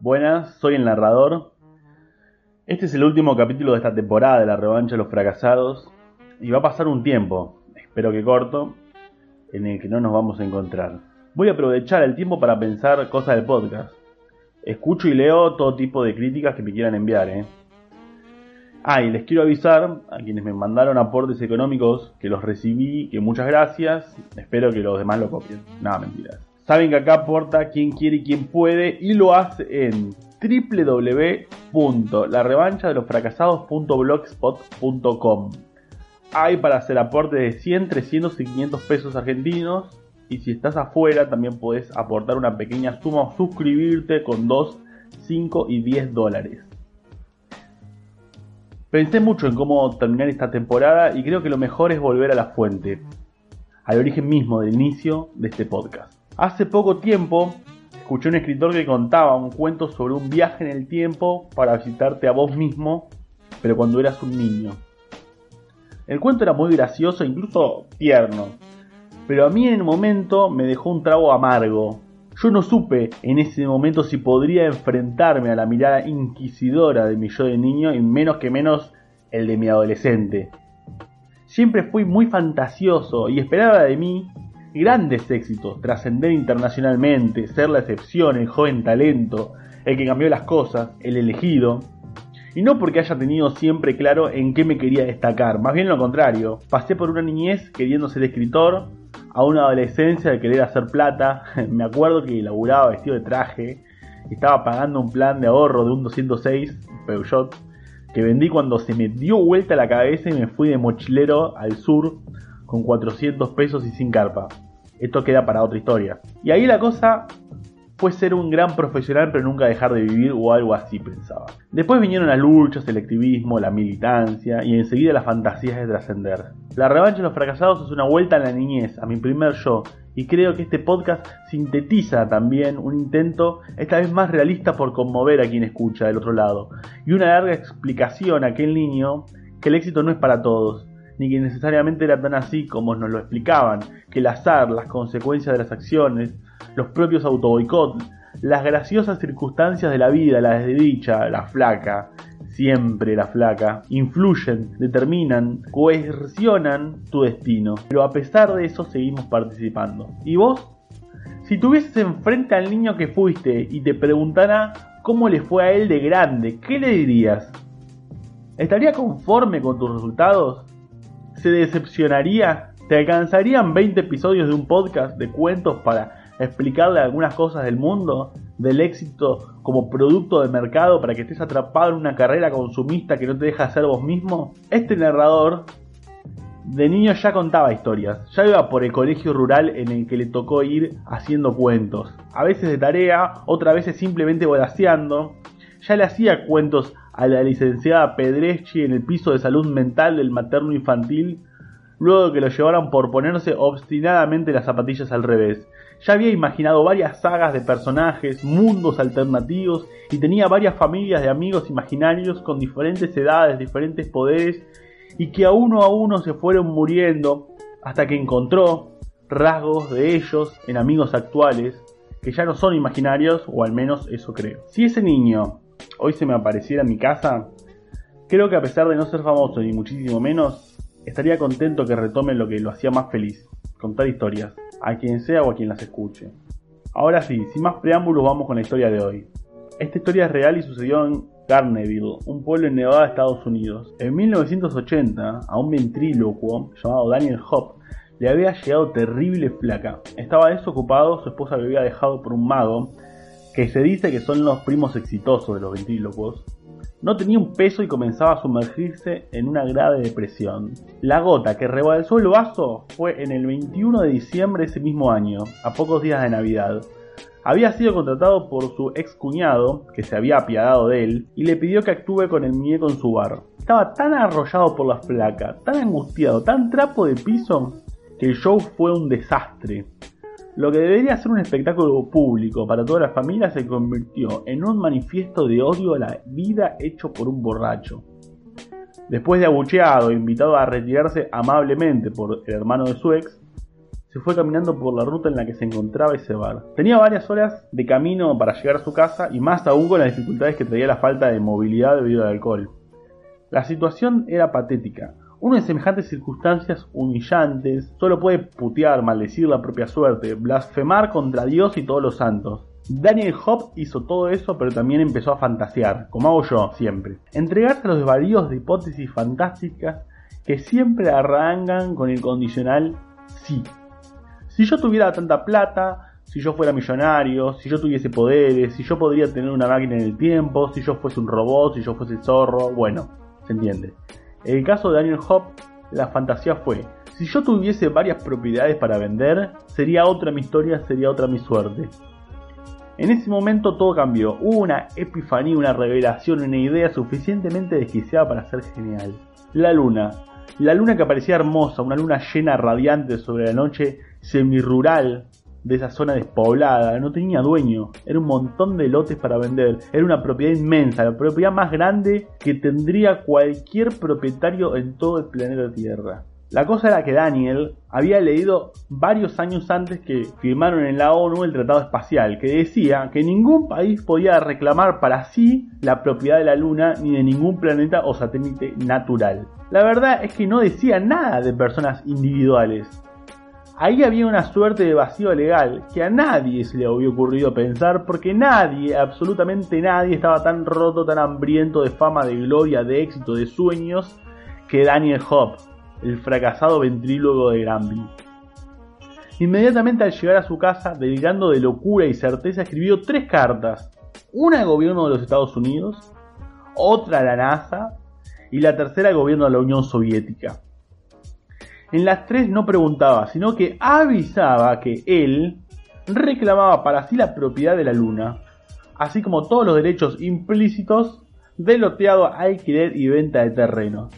Buenas, soy el narrador. Este es el último capítulo de esta temporada de la revancha de los fracasados y va a pasar un tiempo, espero que corto, en el que no nos vamos a encontrar. Voy a aprovechar el tiempo para pensar cosas del podcast. Escucho y leo todo tipo de críticas que me quieran enviar, ¿eh? Ah, y les quiero avisar a quienes me mandaron aportes económicos que los recibí, que muchas gracias. Espero que los demás lo copien. Nada, mentiras. Saben que acá aporta quien quiere y quien puede y lo hace en www.larevanchadelosfracasados.blogspot.com. Hay para hacer aportes de 100, 300 y 500 pesos argentinos. Y si estás afuera, también puedes aportar una pequeña suma o suscribirte con 2, 5 y 10 dólares. Pensé mucho en cómo terminar esta temporada y creo que lo mejor es volver a la fuente, al origen mismo del inicio de este podcast. Hace poco tiempo escuché un escritor que contaba un cuento sobre un viaje en el tiempo para visitarte a vos mismo, pero cuando eras un niño. El cuento era muy gracioso e incluso tierno, pero a mí en el momento me dejó un trago amargo. Yo no supe en ese momento si podría enfrentarme a la mirada inquisidora de mi yo de niño y menos que menos el de mi adolescente. Siempre fui muy fantasioso y esperaba de mí grandes éxitos, trascender internacionalmente, ser la excepción, el joven talento, el que cambió las cosas, el elegido. Y no porque haya tenido siempre claro en qué me quería destacar, más bien lo contrario. Pasé por una niñez queriendo ser escritor, a una adolescencia de querer hacer plata. me acuerdo que laburaba vestido de traje, estaba pagando un plan de ahorro de un 206 Peugeot que vendí cuando se me dio vuelta la cabeza y me fui de mochilero al sur con 400 pesos y sin carpa. Esto queda para otra historia. Y ahí la cosa fue ser un gran profesional pero nunca dejar de vivir o algo así pensaba. Después vinieron las luchas, el activismo, la militancia y enseguida las fantasías de trascender. La revancha de los fracasados es una vuelta a la niñez, a mi primer yo, y creo que este podcast sintetiza también un intento esta vez más realista por conmover a quien escucha del otro lado, y una larga explicación a aquel niño que el éxito no es para todos, ni que necesariamente era tan así como nos lo explicaban, que el azar, las consecuencias de las acciones, los propios autoboicot, las graciosas circunstancias de la vida, la desdicha, la flaca, siempre la flaca, influyen, determinan, coercionan tu destino. Pero a pesar de eso seguimos participando. ¿Y vos? Si tuvieses enfrente al niño que fuiste y te preguntara cómo le fue a él de grande, ¿qué le dirías? ¿Estaría conforme con tus resultados? ¿Se decepcionaría? ¿Te alcanzarían 20 episodios de un podcast de cuentos para explicarle algunas cosas del mundo, del éxito como producto de mercado para que estés atrapado en una carrera consumista que no te deja ser vos mismo? Este narrador de niño ya contaba historias, ya iba por el colegio rural en el que le tocó ir haciendo cuentos, a veces de tarea, otras veces simplemente volaseando, ya le hacía cuentos a la licenciada Pedreschi en el piso de salud mental del materno infantil, luego de que lo llevaran por ponerse obstinadamente las zapatillas al revés. Ya había imaginado varias sagas de personajes, mundos alternativos y tenía varias familias de amigos imaginarios con diferentes edades, diferentes poderes y que a uno a uno se fueron muriendo hasta que encontró rasgos de ellos en amigos actuales que ya no son imaginarios o al menos eso creo. Si ese niño hoy se me apareciera en mi casa, creo que a pesar de no ser famoso ni muchísimo menos, estaría contento que retome lo que lo hacía más feliz, contar historias, a quien sea o a quien las escuche. Ahora sí, sin más preámbulos vamos con la historia de hoy. Esta historia es real y sucedió en Garneville, un pueblo en Nevada, Estados Unidos. En 1980, a un ventrílocuo llamado Daniel Hope le había llegado terrible flaca. Estaba desocupado, su esposa lo había dejado por un mago que se dice que son los primos exitosos de los ventrílocos, no tenía un peso y comenzaba a sumergirse en una grave depresión. La gota que rebalsó el vaso fue en el 21 de diciembre de ese mismo año, a pocos días de Navidad. Había sido contratado por su ex cuñado, que se había apiadado de él, y le pidió que actúe con el muñeco en su bar. Estaba tan arrollado por las placas, tan angustiado, tan trapo de piso, que el show fue un desastre. Lo que debería ser un espectáculo público para toda la familia se convirtió en un manifiesto de odio a la vida hecho por un borracho. Después de abucheado e invitado a retirarse amablemente por el hermano de su ex, se fue caminando por la ruta en la que se encontraba ese bar. Tenía varias horas de camino para llegar a su casa y más aún con las dificultades que traía la falta de movilidad debido al alcohol. La situación era patética. Uno en semejantes circunstancias humillantes solo puede putear, maldecir la propia suerte, blasfemar contra Dios y todos los santos. Daniel Hobbs hizo todo eso, pero también empezó a fantasear, como hago yo siempre. Entregarse a los desvaríos de hipótesis fantásticas que siempre arrancan con el condicional sí. Si yo tuviera tanta plata, si yo fuera millonario, si yo tuviese poderes, si yo podría tener una máquina en el tiempo, si yo fuese un robot, si yo fuese zorro, bueno, se entiende. En el caso de Daniel Hop, la fantasía fue, si yo tuviese varias propiedades para vender, sería otra mi historia, sería otra mi suerte. En ese momento todo cambió, hubo una epifanía, una revelación, una idea suficientemente desquiciada para ser genial. La luna, la luna que parecía hermosa, una luna llena radiante sobre la noche semirural de esa zona despoblada, no tenía dueño, era un montón de lotes para vender, era una propiedad inmensa, la propiedad más grande que tendría cualquier propietario en todo el planeta Tierra. La cosa era que Daniel había leído varios años antes que firmaron en la ONU el Tratado Espacial, que decía que ningún país podía reclamar para sí la propiedad de la Luna ni de ningún planeta o satélite natural. La verdad es que no decía nada de personas individuales. Ahí había una suerte de vacío legal que a nadie se le había ocurrido pensar porque nadie, absolutamente nadie, estaba tan roto, tan hambriento de fama, de gloria, de éxito, de sueños que Daniel Hobbs el fracasado ventrílogo de Granby. Inmediatamente al llegar a su casa, delirando de locura y certeza, escribió tres cartas. Una al gobierno de los Estados Unidos, otra a la NASA y la tercera al gobierno de la Unión Soviética. En las tres no preguntaba, sino que avisaba que él reclamaba para sí la propiedad de la Luna, así como todos los derechos implícitos del loteado alquiler y venta de terrenos.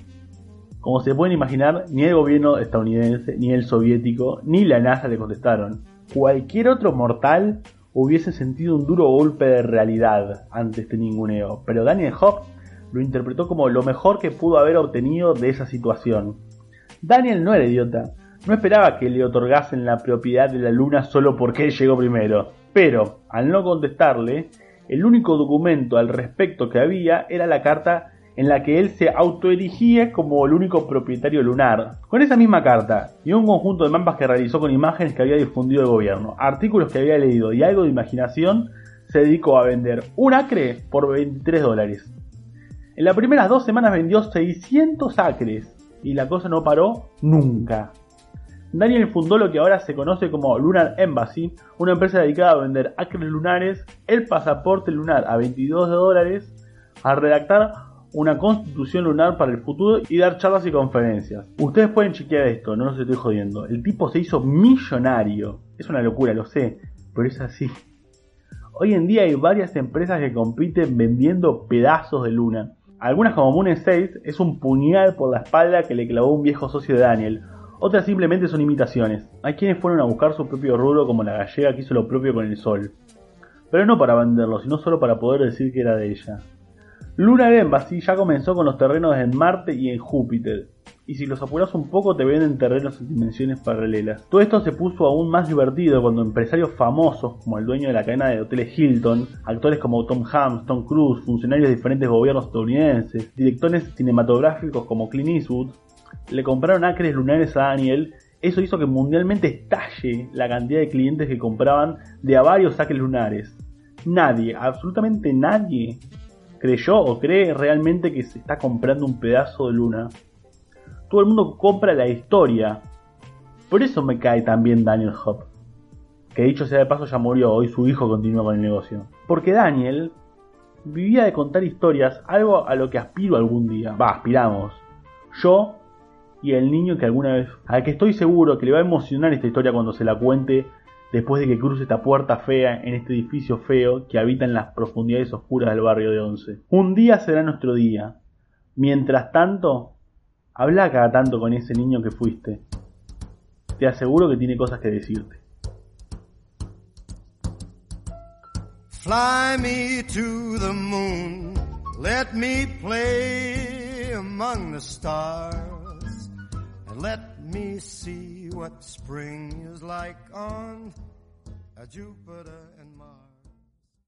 Como se pueden imaginar, ni el gobierno estadounidense, ni el soviético, ni la NASA le contestaron. Cualquier otro mortal hubiese sentido un duro golpe de realidad ante este ninguneo, pero Daniel Hobbs lo interpretó como lo mejor que pudo haber obtenido de esa situación. Daniel no era idiota, no esperaba que le otorgasen la propiedad de la luna solo porque él llegó primero, pero al no contestarle, el único documento al respecto que había era la carta en la que él se autoerigía como el único propietario lunar. Con esa misma carta y un conjunto de mapas que realizó con imágenes que había difundido el gobierno, artículos que había leído y algo de imaginación, se dedicó a vender un acre por 23 dólares. En las primeras dos semanas vendió 600 acres y la cosa no paró nunca. Daniel fundó lo que ahora se conoce como Lunar Embassy, una empresa dedicada a vender acres lunares, el pasaporte lunar a 22 dólares, a redactar una constitución lunar para el futuro y dar charlas y conferencias. Ustedes pueden chequear esto, no los estoy jodiendo. El tipo se hizo millonario. Es una locura, lo sé, pero es así. Hoy en día hay varias empresas que compiten vendiendo pedazos de luna. Algunas como Moon 6 es un puñal por la espalda que le clavó un viejo socio de Daniel. Otras simplemente son imitaciones. Hay quienes fueron a buscar su propio rubro como la gallega que hizo lo propio con el sol. Pero no para venderlo, sino solo para poder decir que era de ella. Lunar Embassy ya comenzó con los terrenos en Marte y en Júpiter, y si los apuras un poco te venden terrenos en dimensiones paralelas. Todo esto se puso aún más divertido cuando empresarios famosos como el dueño de la cadena de hoteles Hilton, actores como Tom Hanks, Tom Cruise, funcionarios de diferentes gobiernos estadounidenses, directores cinematográficos como Clint Eastwood, le compraron acres lunares a Daniel eso hizo que mundialmente estalle la cantidad de clientes que compraban de a varios acres lunares. Nadie, absolutamente nadie, creyó o cree realmente que se está comprando un pedazo de luna. Todo el mundo compra la historia. Por eso me cae también Daniel Hop. Que dicho sea de paso ya murió, hoy su hijo continúa con el negocio. Porque Daniel vivía de contar historias, algo a lo que aspiro algún día. Va, aspiramos. Yo y el niño que alguna vez, al que estoy seguro que le va a emocionar esta historia cuando se la cuente después de que cruce esta puerta fea en este edificio feo que habita en las profundidades oscuras del barrio de Once. Un día será nuestro día. Mientras tanto, habla cada tanto con ese niño que fuiste. Te aseguro que tiene cosas que decirte. Fly me to the moon, let me play among the stars, and let me see what spring is like on Jupiter and Mars.